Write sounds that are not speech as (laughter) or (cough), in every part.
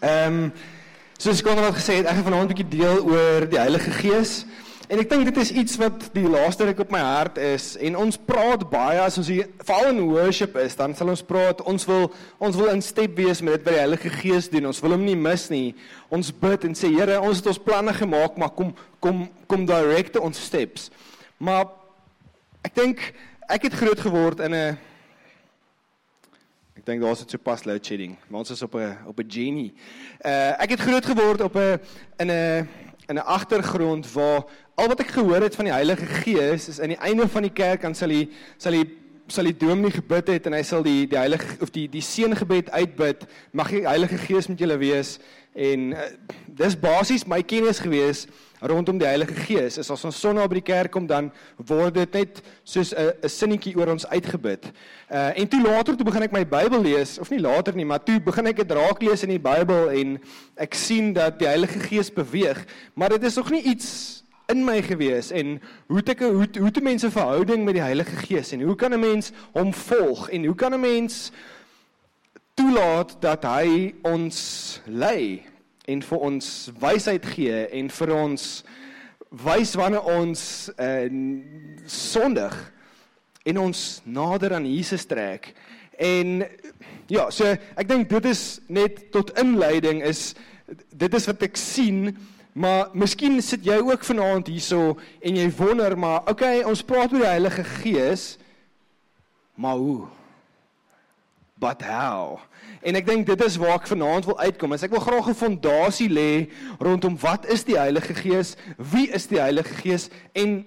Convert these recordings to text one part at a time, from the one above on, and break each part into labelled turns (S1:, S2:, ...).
S1: Ehm um, soos Konrad gesê het, ek gaan vanaand 'n bietjie deel oor die Heilige Gees. En ek dink dit is iets wat die laaste ruk op my hart is en ons praat baie as ons hier veral in worship is, dan sal ons praat, ons wil ons wil in step wees met dit wat die Heilige Gees doen. Ons wil hom nie mis nie. Ons bid en sê Here, ons het ons planne gemaak, maar kom kom kom direct ons steps. Maar ek dink ek het groot geword in 'n dink daar's dit so pas load shedding. Maar ons is op 'n op 'n genie. Uh ek het groot geword op 'n in 'n in 'n agtergrond waar al wat ek gehoor het van die Heilige Gees is aan die einde van die kerk dan sal hy sal hy sal die dominee gebid het en hy sal die die heilige of die die seëngebed uitbid mag die Heilige Gees met julle wees en uh, dis basies my kennis gewees rondom die Heilige Gees is as ons Sondag by die kerk kom dan word dit net soos 'n 'n sinnetjie oor ons uitgebid. Uh en toe later toe begin ek my Bybel lees of nie later nie, maar toe begin ek dit raak lees in die Bybel en ek sien dat die Heilige Gees beweeg, maar dit is nog nie iets in my gewees en hoe het ek hoe hoe te mense verhouding met die Heilige Gees en hoe kan 'n mens hom volg en hoe kan 'n mens toelaat dat hy ons lei en vir ons wysheid gee en vir ons wys wanneer ons uh, sondig en ons nader aan Jesus trek. En ja, so ek dink dit is net tot inleiding is dit is wat ek sien, maar miskien sit jy ook vanaand hierso en jy wonder maar okay, ons praat oor die Heilige Gees, maar hoe? But how? En ek dink dit is waar ek vanaand wil uitkom. Ek wil graag 'n fondasie lê rondom wat is die Heilige Gees? Wie is die Heilige Gees en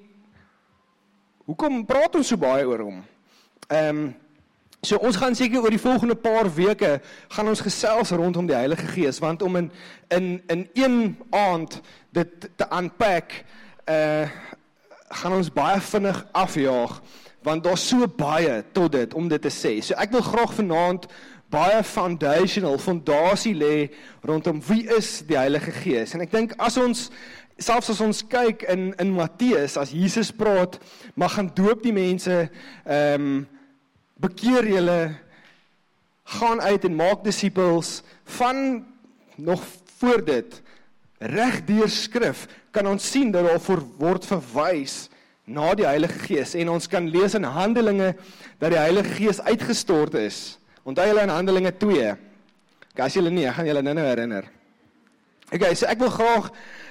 S1: hoekom praat ons so baie oor hom? Ehm um, so ons gaan seker oor die volgende paar weke gaan ons gesels rondom die Heilige Gees want om in in in een aand dit te unpack uh gaan ons baie vinnig afjaag want daar's so baie tot dit om dit te sê. So ek wil graag vanaand baie foundational fondasie lê rondom wie is die Heilige Gees. En ek dink as ons selfs as ons kyk in in Matteus as Jesus praat, mag gaan doop die mense, ehm um, bekeer julle gaan uit en maak disippels van nog voor dit reg deur skrif kan ons sien dat daar word verwys na die Heilige Gees en ons kan lees in Handelinge dat die Heilige Gees uitgestort is. Onthou julle in Handelinge 2. Okay, as julle nie, ek gaan julle nou-nou herinner. Okay, so ek wil graag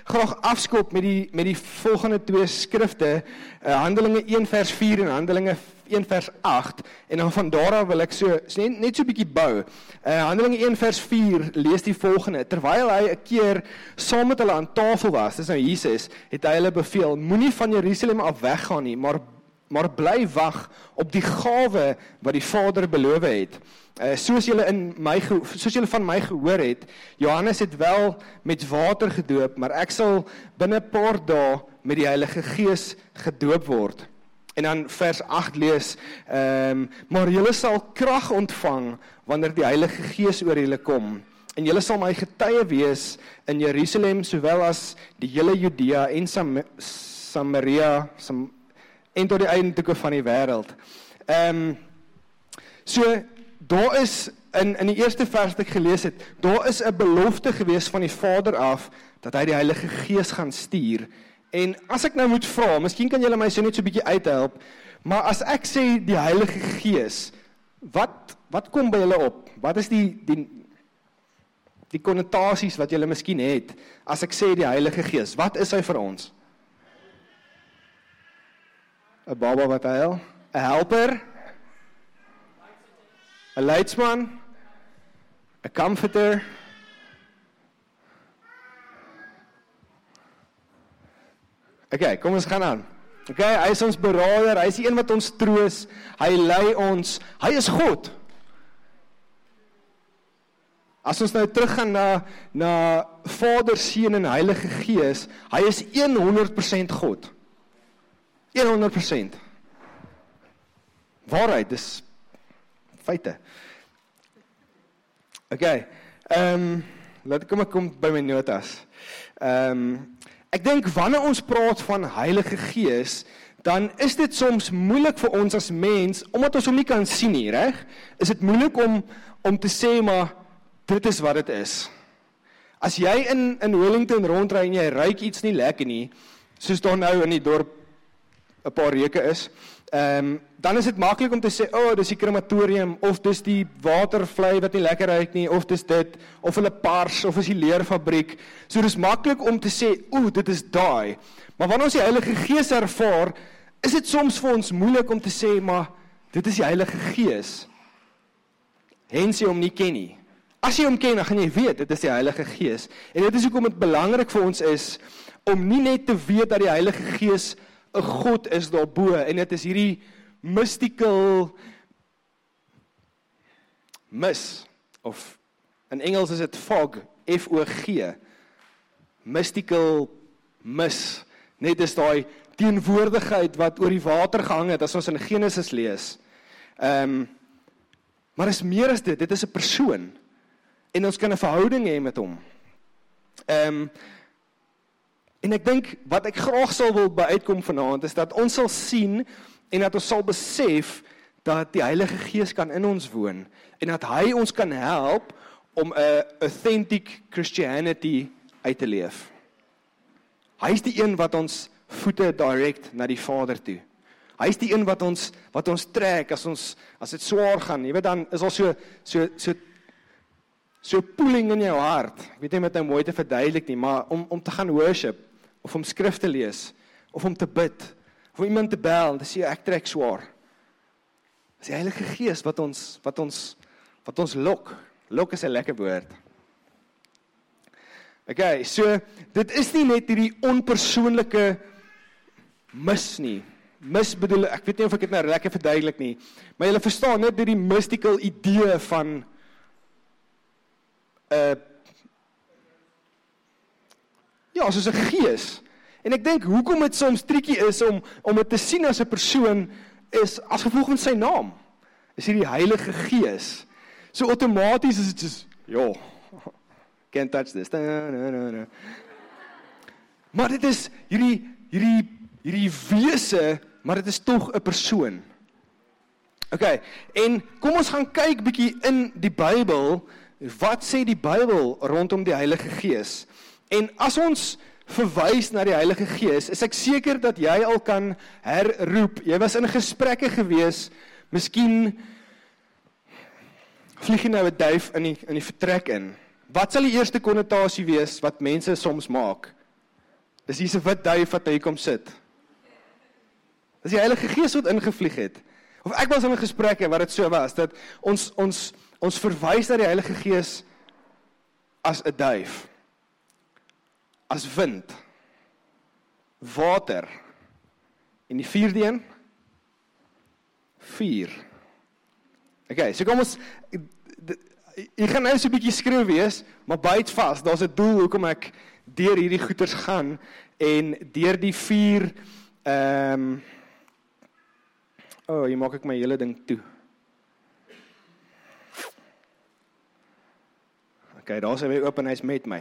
S1: graag afskop met die met die volgende twee skrifte, uh, Handelinge 1 vers 4 en Handelinge 1 vers 8 en dan van daar af wil ek so net net so 'n bietjie bou. Uh Handelinge 1 vers 4 lees die volgende: Terwyl hy 'n keer saam met hulle aan tafel was, dis nou Jesus, het hy hulle beveel: Moenie van Jerusalem af weggaan nie, maar maar bly wag op die gawe wat die Vader beloof het. Uh soos julle in my soos julle van my gehoor het, Johannes het wel met water gedoop, maar ek sal binne 'n paar dae met die Heilige Gees gedoop word. En dan vers 8 lees, ehm um, maar julle sal krag ontvang wanneer die Heilige Gees oor julle kom. En julle sal my getuie wees in Jerusalem sowel as die hele Judea en Sam Samaria, Sam en tot die eindelike van die wêreld. Ehm um, so daar is in in die eerste vers wat ek gelees het, daar is 'n belofte gewees van die Vader af dat hy die Heilige Gees gaan stuur. En as ek nou moet vra, miskien kan julle my so net so bietjie uithelp, maar as ek sê die Heilige Gees, wat wat kom by julle op? Wat is die die die konnotasies wat julle miskien het as ek sê die Heilige Gees? Wat is hy vir ons? 'n baba wat huil, 'n helper, 'n leidsman, 'n comforter. Okay, kom ons gaan aan. Okay, hy is ons beraader, hy is die een wat ons troos, hy lei ons, hy is God. As ons nou teruggaan na na Vader, Seun en Heilige Gees, hy is 100% God. 100%. Waarheid, dis feite. OK. Ehm um, laat kom ek kom by my notas. Ehm um, ek dink wanneer ons praat van Heilige Gees, dan is dit soms moeilik vir ons as mens omdat ons hom nie kan sien nie, reg? Is dit moeilik om om te sê maar dit is wat dit is. As jy in in Wellington rondry en jy ruik iets nie lekker nie, soos daar nou in die dorp 'n paar reuke is, ehm um, dan is dit maklik om te sê, "O, oh, dis die krematorium of dis die watervlei wat nie lekker ruik nie of dis dit of hulle pars of is die leerfabriek." So dis maklik om te sê, "O, dit is daai." Maar wanneer ons die Heilige Gees ervaar, is dit soms vir ons moeilik om te sê, "Maar dit is die Heilige Gees." Hens jy hom nie ken nie. As jy hom ken, dan gaan jy weet dit is die Heilige Gees. En dit is hoekom dit belangrik vir ons is om nie net te weet dat die Heilige Gees 'n God is daarbo en dit is hierdie mystical mis of in Engels is dit fog, F O G. Mystical mis. Net is daai teenwoordigheid wat oor die water gehang het as ons in Genesis lees. Ehm um, maar is meer as dit, dit is 'n persoon en ons kan 'n verhouding hê met hom. Ehm um, en ek dink wat ek graag sal wil by uitkom vanaand is dat ons sal sien en dat ons sal besef dat die Heilige Gees kan in ons woon en dat hy ons kan help om 'n authentic Christianity uit te leef. Hy's die een wat ons voete direk na die Vader toe. Hy's die een wat ons wat ons trek as ons as dit swaar gaan. Jy weet dan is al so so so so pulling in jou hart. Ek weet nie met nou mooi te verduidelik nie, maar om om te gaan worship of om skrif te lees of om te bid of om iemand te bel en te sê ek trek swaar. Dis die Heilige Gees wat ons wat ons wat ons lok. Lok is 'n lekker woord. Okay, so dit is nie net hierdie onpersoonlike mis nie. Mis bedoel ek weet nie of ek dit nou lekker verduidelik nie, maar jy verstaan net hierdie mystical idee van uh ja, soos 'n gees. En ek dink hoekom dit soms triekie is om om dit te sien as 'n persoon is as gevolg van sy naam. Is hierdie Heilige Gees. So outomaties is dit soos ja. (laughs) Can't touch this. Na, na, na, na. Maar dit is hierdie hierdie hierdie wese, maar dit is tog 'n persoon. OK. En kom ons gaan kyk bietjie in die Bybel wat sê die Bybel rondom die Heilige Gees? En as ons verwys na die Heilige Gees, is ek seker dat jy al kan herroep. Jy was in gesprekke gewees, miskien vlieg jy nou 'n duif in die in die vertrek in. Wat sal die eerste konnotasie wees wat mense soms maak? Dis hier's 'n wit duif wat hier kom sit. Dis die Heilige Gees wat ingevlieg het. Of ek was in 'n gesprekke waar dit so was dat ons ons ons verwys na die Heilige Gees as 'n duif. As wind. Water. En die vierde een vuur. Okay, so kom ons ek gaan nou so 'n bietjie skreeu wees, maar byt vas. Daar's 'n doel hoekom ek deur hierdie goeters gaan en deur die vuur ehm um, O, oh, hier maak ek my hele ding toe. Okay, daar's hy weer oop en hy's met my.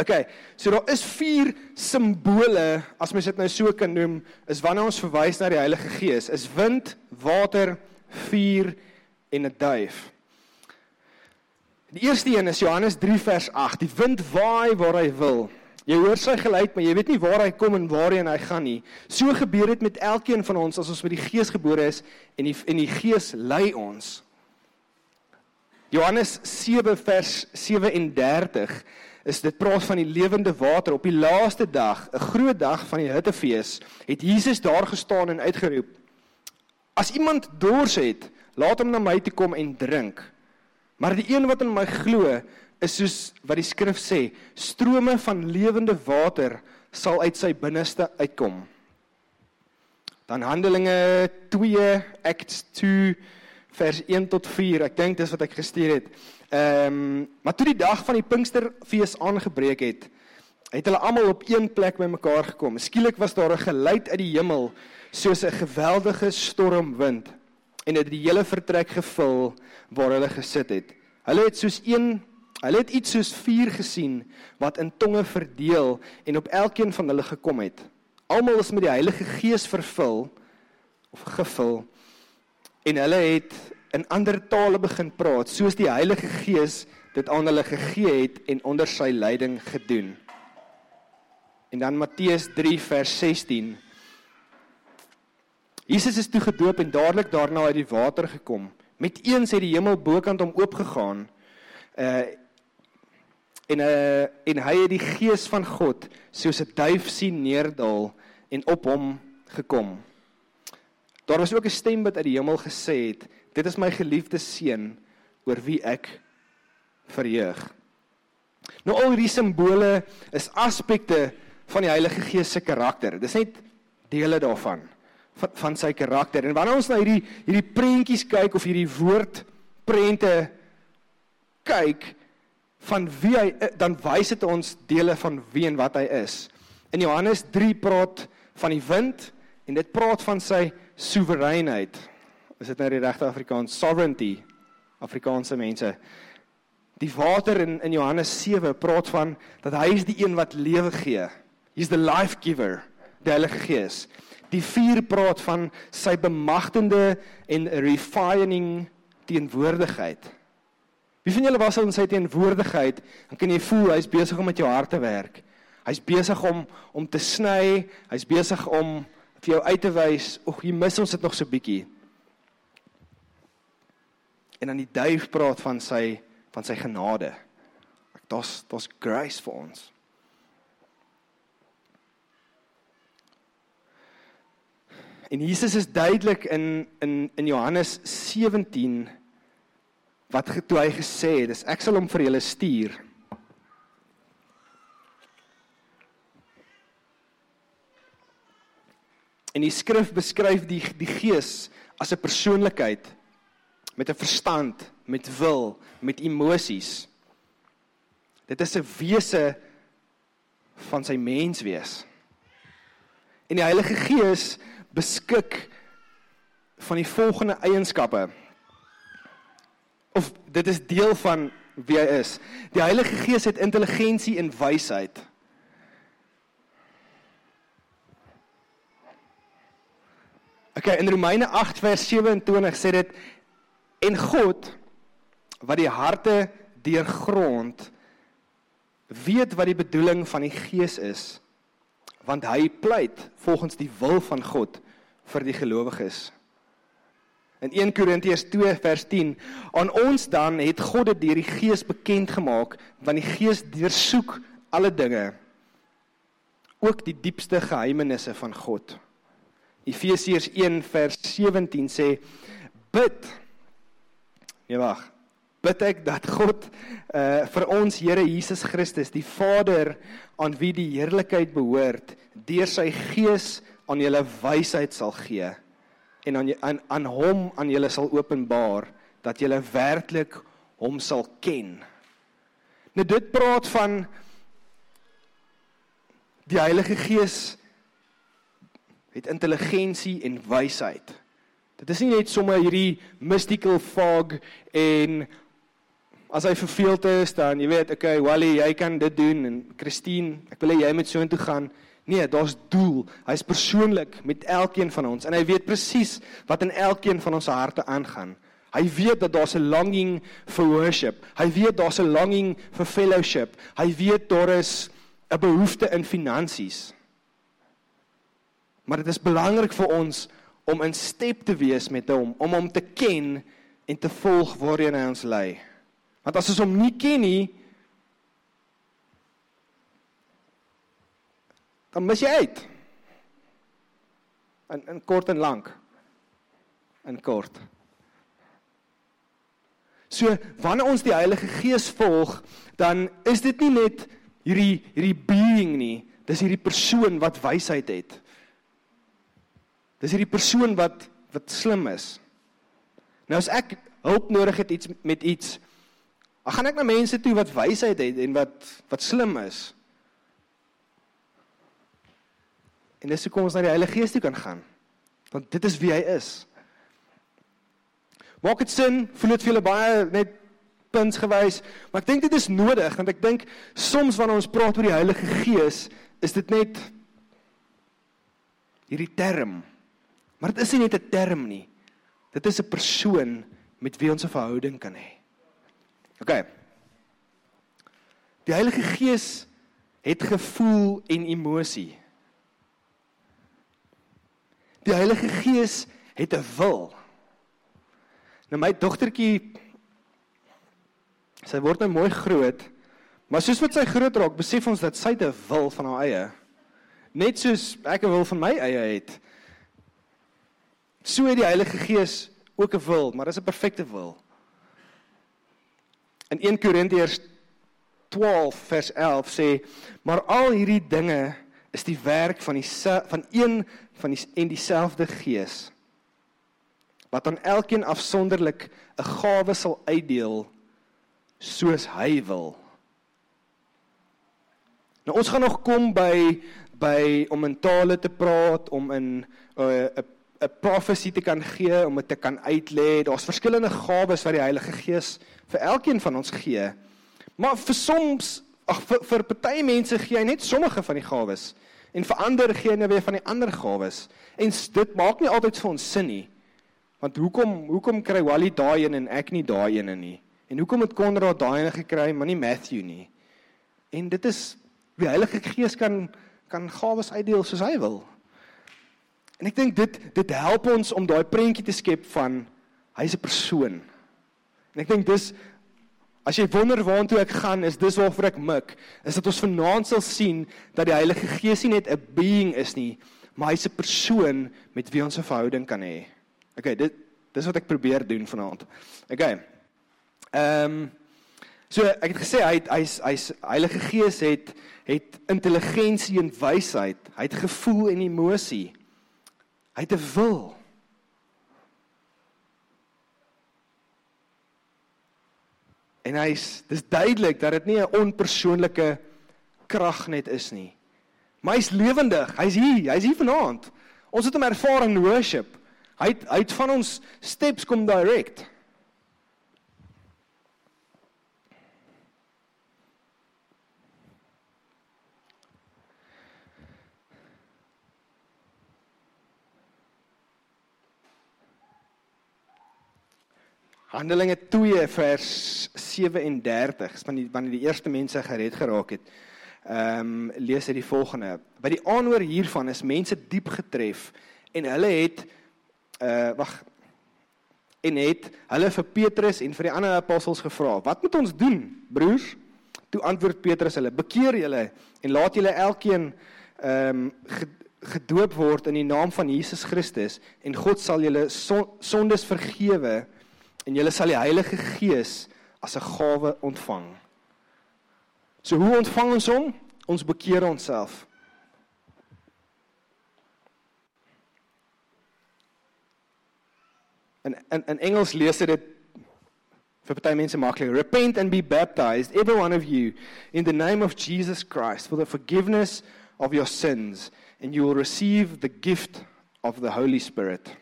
S1: Okay, so daar is vier simbole as mens dit nou so kan noem, is wanneer ons verwys na die Heilige Gees, is wind, water, vuur en 'n duif. Die eerste een is Johannes 3 vers 8. Die wind waai waar hy wil. Jy hoor sy geluid, maar jy weet nie waar hy kom en waarheen hy gaan nie. So gebeur dit met elkeen van ons as ons met die Gees gebore is en die en die Gees lei ons. Johannes 7 vers 37 is dit praat van die lewende water op die laaste dag, 'n groot dag van die hittefees, het Jesus daar gestaan en uitgeroep: As iemand dors het, laat hom na my toe kom en drink. Maar die een wat in my glo, is soos wat die skrif sê, strome van lewende water sal uit sy binneste uitkom. Dan Handelinge 2 Acts 2 vers 1 tot 4. Ek dink dis wat ek gestuur het. Ehm, um, maar toe die dag van die Pinksterfees aangebreek het, het hulle almal op een plek bymekaar gekom. Skielik was daar 'n geluid uit die hemel soos 'n geweldige stormwind en dit het die hele vertrek gevul waar hulle gesit het. Hulle het soos een hulle het iets soos vuur gesien wat in tonge verdeel en op elkeen van hulle gekom het. Almal is met die Heilige Gees vervul of gevul en hulle het in ander tale begin praat soos die Heilige Gees dit aan hulle gegee het en onder sy leiding gedoen. En dan Matteus 3 vers 16. Jesus is toe gedoop en dadelik daarna uit die water gekom. Met eens het die hemel bokant hom oopgegaan. Uh en uh en hy het die gees van God soos 'n duif sien neerdal en op hom gekom. Daar was ook 'n stem wat uit die hemel gesê het: "Dit is my geliefde seun oor wie ek verheug." Nou al hierdie simbole is aspekte van die Heilige Gees se karakter. Dis net dele daarvan van, van sy karakter. En wanneer ons na hierdie hierdie prentjies kyk of hierdie woord prente kyk van wie hy dan wys dit ons dele van wie en wat hy is. In Johannes 3 praat van die wind en dit praat van sy soewereinheid. Is dit nou die regte Afrikaans sovereignty? Afrikaanse mense. Die water in in Johannes 7 praat van dat hy is die een wat lewe gee. He's the life giver, die Heilige Gees. Die vuur praat van sy bemagtigende en refining teenwoordigheid. Wie van julle was al in sy teenwoordigheid? Dan kan jy voel hy's besig om met jou hart te werk. Hy's besig om om te sny, hy's besig om vir jou uit te wys, "Ag, jy mis ons dit nog so bietjie." En dan die duif praat van sy van sy genade. Ek daar's daar's grace vir ons. En Jesus is duidelik in in in Johannes 17 wat toe hy gesê het, ek sal hom vir julle stuur. En die skrif beskryf die die gees as 'n persoonlikheid met 'n verstand, met wil, met emosies. Dit is 'n wese van sy menswees. En die Heilige Gees beskik van die volgende eienskappe. Of dit is deel van wie hy is. Die Heilige Gees het intelligensie en wysheid. Okay, in Romeine 8 vers 27 sê dit en God wat die harte deurgrond weet wat die bedoeling van die Gees is want hy pleit volgens die wil van God vir die gelowiges. In 1 Korintiërs 2 vers 10 aan ons dan het God dit deur die Gees bekend gemaak want die Gees deursoek alle dinge ook die diepste geheimenisse van God. Efesiërs 1 vers 17 sê bid Nee wag. Bid ek dat God uh vir ons Here Jesus Christus, die Vader aan wie die heerlikheid behoort, deur sy Gees aan julle wysheid sal gee en aan aan aan hom aan julle sal openbaar dat julle werklik hom sal ken. Nou dit praat van die Heilige Gees het intelligensie en wysheid. Dit is nie net sommer hierdie mystical fog en as hy verveeld is dan jy weet okay Wally jy kan dit doen en Christine ek wil hê jy moet so intoe gaan. Nee, daar's doel. Hy's persoonlik met elkeen van ons en hy weet presies wat in elkeen van ons harte aangaan. Hy weet dat daar's 'n longing vir worship. Hy weet daar's 'n longing vir fellowship. Hy weet daar is 'n behoefte in finansies. Maar dit is belangrik vir ons om in step te wees met hom, om hom te ken en te volg waarheen hy ons lei. Want as ons hom nie ken nie, dan mis jy uit. In in kort en lank. In kort. So wanneer ons die Heilige Gees volg, dan is dit nie net hierdie hierdie being nie, dis hierdie persoon wat wysheid het. Dis hierdie persoon wat wat slim is. Nou as ek hulp nodig het iets met iets, dan gaan ek na mense toe wat wysheid het en wat wat slim is. En dis hoe kom ons na die Heilige Gees toe kan gaan. Want dit is wie hy is. Maak dit sin? Voel dit vir julle baie net puns gewys, maar ek dink dit is nodig want ek dink soms wanneer ons praat oor die Heilige Gees, is dit net hierdie term Maar dit is nie net 'n term nie. Dit is 'n persoon met wie ons 'n verhouding kan hê. OK. Die Heilige Gees het gevoel en emosie. Die Heilige Gees het 'n wil. Nou my dogtertjie sy word nou mooi groot, maar soos wat sy groot raak, besef ons dat sy 'n wil van haar eie. Net soos ek 'n wil van my eie het. So het die Heilige Gees ook 'n wil, maar dis 'n perfekte wil. In 1 Korintiërs 12 vers 11 sê, maar al hierdie dinge is die werk van die van een van die en dieselfde Gees wat aan elkeen afsonderlik 'n gawe sal uitdeel soos hy wil. Nou ons gaan nog kom by by om in tale te praat, om in 'n uh, 'n profesie te kan gee, om dit te kan uitlê. Daar's verskillende gawes wat die Heilige Gees vir elkeen van ons gee. Maar vir soms, ag vir, vir party mense gee hy net sommige van die gawes en vir ander gee hy nou weer van die ander gawes. En dit maak nie altyd vir ons sin nie. Want hoekom hoekom kry Wally daai een en ek nie daai een nie? En hoekom het Konrad daai een gekry, maar nie Matthew nie? En dit is die Heilige Gees kan kan gawes uitdeel soos hy wil. En ek dink dit dit help ons om daai prentjie te skep van hy's 'n persoon. En ek dink dis as jy wonder waartoe ek gaan, is dis waarvoor ek mik, is dat ons vanaand sal sien dat die Heilige Gees nie net 'n being is nie, maar hy's 'n persoon met wie ons 'n verhouding kan hê. Okay, dit dis wat ek probeer doen vanaand. Okay. Ehm um, so ek het gesê hy hy's hy's Heilige Gees het het intelligensie en wysheid, hy het gevoel en emosie. Hy het 'n wil. En hy's dis duidelik dat dit nie 'n onpersoonlike krag net is nie. Maar hy's lewendig. Hy's hier. Hy's hier vanaand. Ons het hom ervaar in worship. Hy het, hy het van ons steps kom direk. Handelinge 2 vers 37 is wanneer wanneer die eerste mense gered geraak het. Ehm um, lees hy die volgende. By die aanhoor hiervan is mense diep getref en hulle het uh wag en het hulle vir Petrus en vir die ander apostels gevra: "Wat moet ons doen, broers?" Toe antwoord Petrus hulle: "Bekeer julle en laat julle elkeen ehm um, gedoop word in die naam van Jesus Christus en God sal julle sondes vergewe." En julle sal die Heilige Gees as 'n gawe ontvang. So hoe ontvang ons hom? Ons bekeer onsself. En in in Engels lees dit vir party mense maklik. Repent and be baptized every one of you in the name of Jesus Christ for the forgiveness of your sins and you will receive the gift of the Holy Spirit.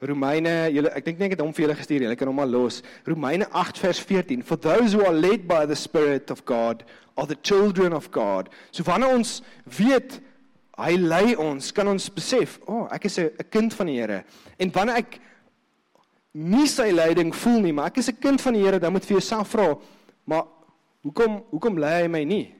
S1: Romeine, julle ek dink nie ek het hom vir julle gestuur nie. Julle kan hom maar los. Romeine 8 vers 14. For those who are led by the spirit of God are the children of God. So wanneer ons weet hy lei ons, kan ons besef, o, oh, ek is 'n kind van die Here. En wanneer ek nie sy leiding voel nie, maar ek is 'n kind van die Here, dan moet vir jouself vra, maar hoekom hoekom lei hy my nie?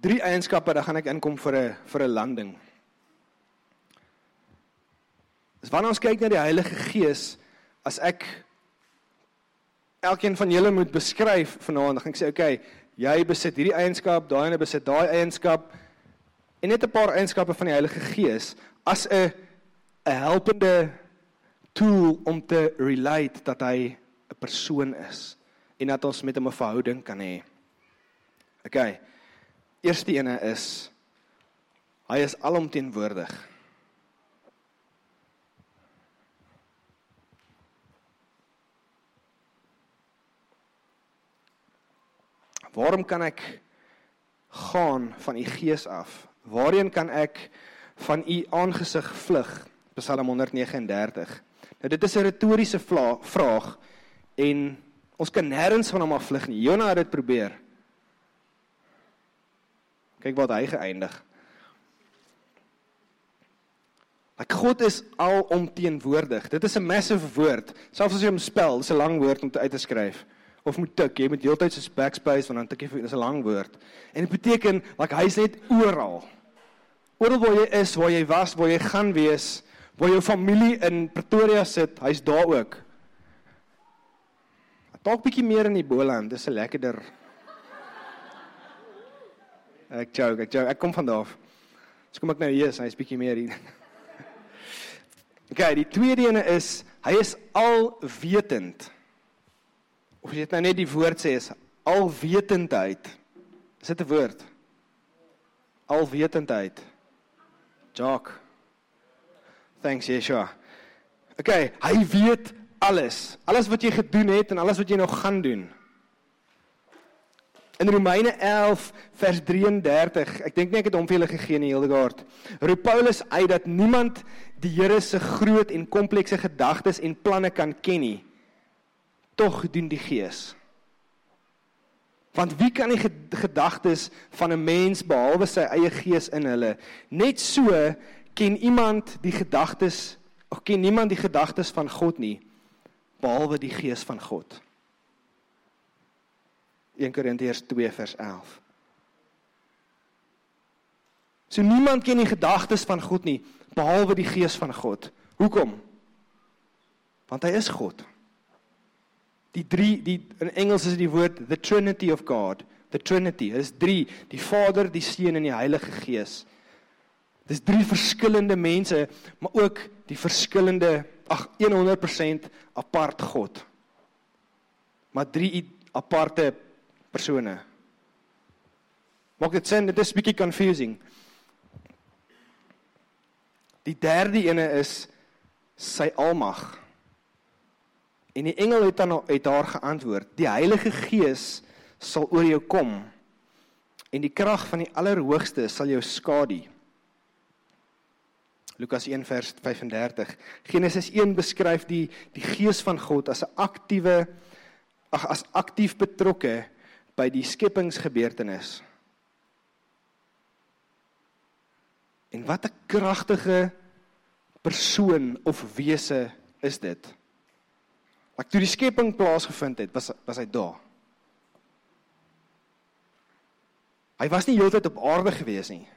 S1: Drie eienskappe dan gaan ek inkom vir 'n vir 'n landing. Dis wanneer ons kyk na die Heilige Gees, as ek elkeen van julle moet beskryf vanaand, dan gaan ek sê, okay, jy besit hierdie eienskap, daai ene besit daai eienskap en net 'n paar eienskappe van die Heilige Gees as 'n 'n helpende tool om te relate dat hy 'n persoon is en dat ons met hom 'n verhouding kan hê. Okay. Eerste ene is hy is alomteenwoordig. Waarom kan ek gaan van u gees af? Waarheen kan ek van u aangesig vlug? Psalm 139. Nou dit is 'n retoriese vraag en Ons kan nêrens van hom af vlug nie. Jonah het dit probeer. Kyk wat hy geëindig. Like God is alomteenwoordig. Dit is 'n massive woord. Selfs as jy hom spel, dis 'n lang woord om te uit te skryf. Of moet tik, jy moet heeltyd so backspace want dan tik jy vir dis 'n lang woord. En dit beteken like hy's net oral. Oral waar jy is, waar jy was, waar jy gaan wees, waar jou familie in Pretoria sit, hy's daar ook. Dalk bietjie meer in die Boland, dis 'n lekkerder. Ek joke, ek joke. Ek kom van daar af. Dis kom ek nou hier, hy's bietjie meer hier. (laughs) Okay, die tweede ene is hy is alwetend. Of jy dit nou net die woord sê is alwetendheid. Is dit 'n woord? Alwetendheid. Jock. Thanks Yeshua. Okay, hy weet alles. Alles wat jy gedoen het en alles wat jy nog gaan doen. In Romeine 11 vers 33, ek dink nie ek het hom vir julle gegee nie Hildegard. Roep Paulus uit dat niemand die Here se groot en komplekse gedagtes en planne kan ken nie. Tog doen die Gees. Want wie kan die gedagtes van 'n mens behalwe sy eie gees in hulle? Net so ken iemand die gedagtes of ken niemand die gedagtes van God nie behalwe die gees van God. 1 Korintiërs 2 vers 11. So niemand ken die gedagtes van God nie behalwe die gees van God. Hoekom? Want hy is God. Die drie die in Engels is die woord the trinity of God, the trinity. Dit is drie, die Vader, die Seun en die Heilige Gees. Dis drie verskillende mense, maar ook die verskillende ag 100% apart God. Maar drie aparte persone. Maak dit sin? Dit is bietjie confusing. Die derde ene is sy almag. En die engel het dan het haar geantwoord: "Die Heilige Gees sal oor jou kom en die krag van die Allerhoogste sal jou skadu." Lukas 1 vers 35. Genesis 1 beskryf die die Gees van God as 'n aktiewe ag as aktief betrokke by die skepingsgebeurtenis. En wat 'n kragtige persoon of wese is dit? Ek toe die skepping plaasgevind het, was was hy daar. Hy was nie heeltyd op aarde gewees nie.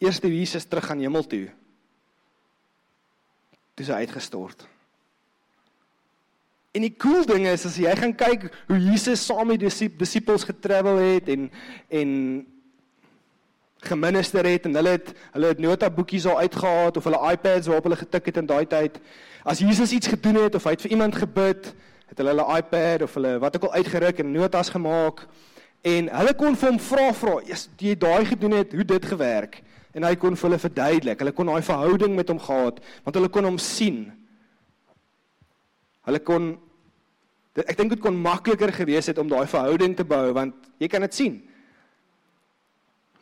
S1: Eerste Jesus terug aan hemel toe. Toe hy uitgestort. En die cool ding is as jy gaan kyk hoe Jesus saam met die disippels getravel het en en geminister het en hulle het hulle het notaboekies al uitgehaal of hulle iPads waarop hulle getik het in daai tyd. As Jesus iets gedoen het of hy het vir iemand gebid, het hulle hulle iPad of hulle wat ook al uitgeruk en notas gemaak en hulle kon vir hom vra vra, "Is jy daai gedoen het, hoe dit gewerk?" En hy kon vir hulle verduidelik. Hulle kon daai verhouding met hom gehad want hulle kon hom sien. Hulle kon ek dink dit kon makliker gewees het om daai verhouding te bou want jy kan dit sien.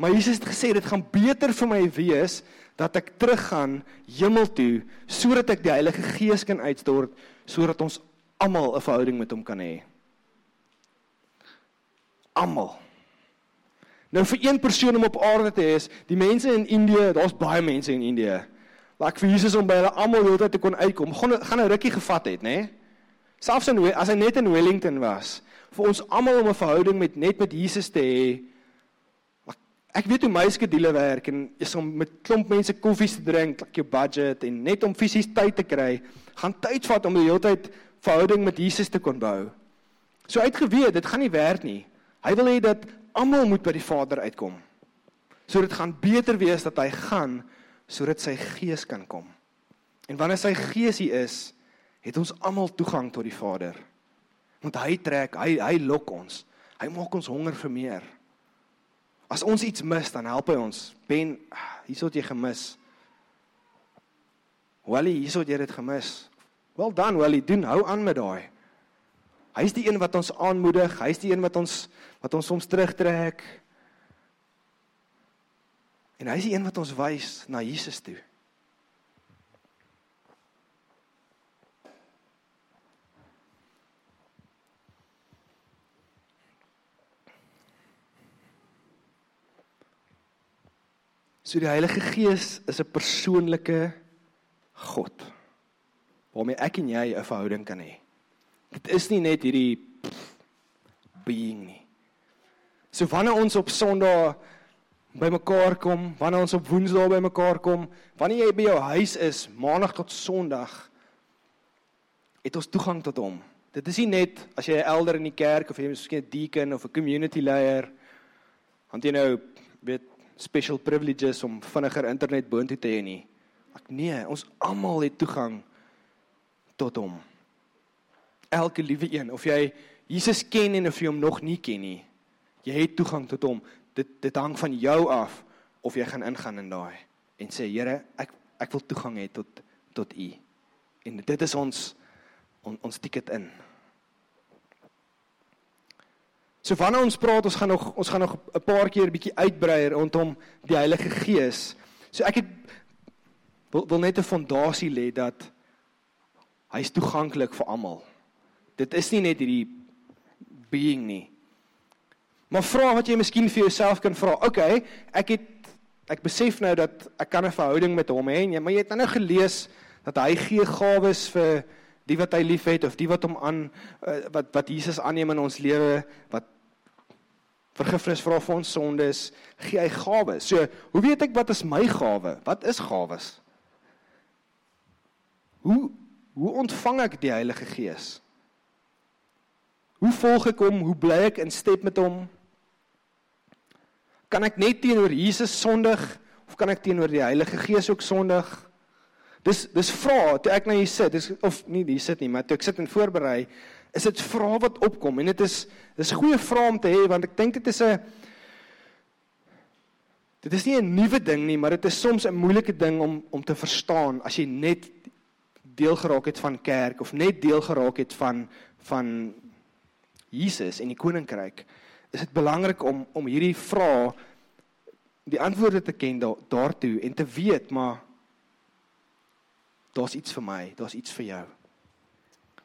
S1: Maar Jesus het gesê dit gaan beter vir my wees dat ek teruggaan hemel toe sodat ek die Heilige Gees kan uitstort sodat ons almal 'n verhouding met hom kan hê. Almal. Nou vir een persoon om op aarde te hê is die mense in Indië, daar's baie mense in Indië. Laat vir Jesus om by hulle almal heeltyd te kon uitkom. Gaan gaan 'n rukkie gevat het, nê? Nee? Selfs in as hy net in Wellington was, vir ons almal om 'n verhouding met net met Jesus te hê. Ek weet hoe my skedule werk en is om met klomp mense koffies te drink, like jou budget en net om fisies tyd te kry, gaan tyd vat om die hele tyd verhouding met Jesus te kon bou. So uitgeweet, dit gaan nie werk nie. Hy wil hê dat almal moet by die Vader uitkom. So dit gaan beter wees dat hy gaan sodat sy gees kan kom. En wanneer sy gees hier is, het ons almal toegang tot die Vader. Want hy trek, hy hy lok ons. Hy maak ons honger vir meer. As ons iets mis, dan help hy ons. Ben, hierso het jy gemis. Wally, hierso het jy dit gemis. Wel dan, Wally, doen hou aan met daai. Hy's die een wat ons aanmoedig, hy's die een wat ons wat ons soms terugtrek. En hy is die een wat ons wys na Jesus toe. So die Heilige Gees is 'n persoonlike God waarmee ek en jy 'n verhouding kan hê. Dit is nie net hierdie being nie. So wanneer ons op Sondag bymekaar kom, wanneer ons op Woensdae bymekaar kom, wanneer jy by jou huis is, Maandag tot Sondag, het ons toegang tot hom. Dit is nie net as jy 'n elder in die kerk of jy is miskien 'n deacon of 'n community leier, want jy nou weet special privileges om vinniger internet boontoe te hê nie. Ek nee, ons almal het toegang tot hom. Elke liewe een, of jy Jesus ken en of jy hom nog nie ken nie, jy het toegang tot hom. Dit dit hang van jou af of jy gaan ingaan in daai en sê Here, ek ek wil toegang hê tot tot U. En dit is ons on, ons tiket in. So wanneer ons praat, ons gaan nog ons gaan nog 'n paar keer bietjie uitbrei rondom die Heilige Gees. So ek het wil, wil net 'n fondasie lê dat hy is toeganklik vir almal. Dit is nie net hierdie being nie. Maar vra wat jy miskien vir jouself kan vra. Okay, ek het ek besef nou dat ek kan 'n verhouding met hom hê, maar jy het nou gelees dat hy gee gawes vir die wat hy liefhet of die wat hom aan uh, wat wat Jesus aanneem in ons lewe wat vergifnis vra vir ons sondes gee hy gawes. So, hoe weet ek wat is my gawe? Wat is gawes? Hoe hoe ontvang ek die Heilige Gees? Hoe volg ek hom? Hoe bly ek in stap met hom? Kan ek net teenoor Jesus sondig of kan ek teenoor die Heilige Gees ook sondig? Dis dis vra toe ek nou hier sit, dis of nie hier sit nie, maar toe ek sit en voorberei, is dit vrae wat opkom en dit is dis 'n goeie vraag om te hê want ek dink dit is 'n dit is nie 'n nuwe ding nie, maar dit is soms 'n moeilike ding om om te verstaan as jy net deel geraak het van kerk of net deel geraak het van van Jesus en die koninkryk. Is dit belangrik om om hierdie vrae die antwoorde te ken da, daartoe en te weet maar daar's iets vir my, daar's iets vir jou.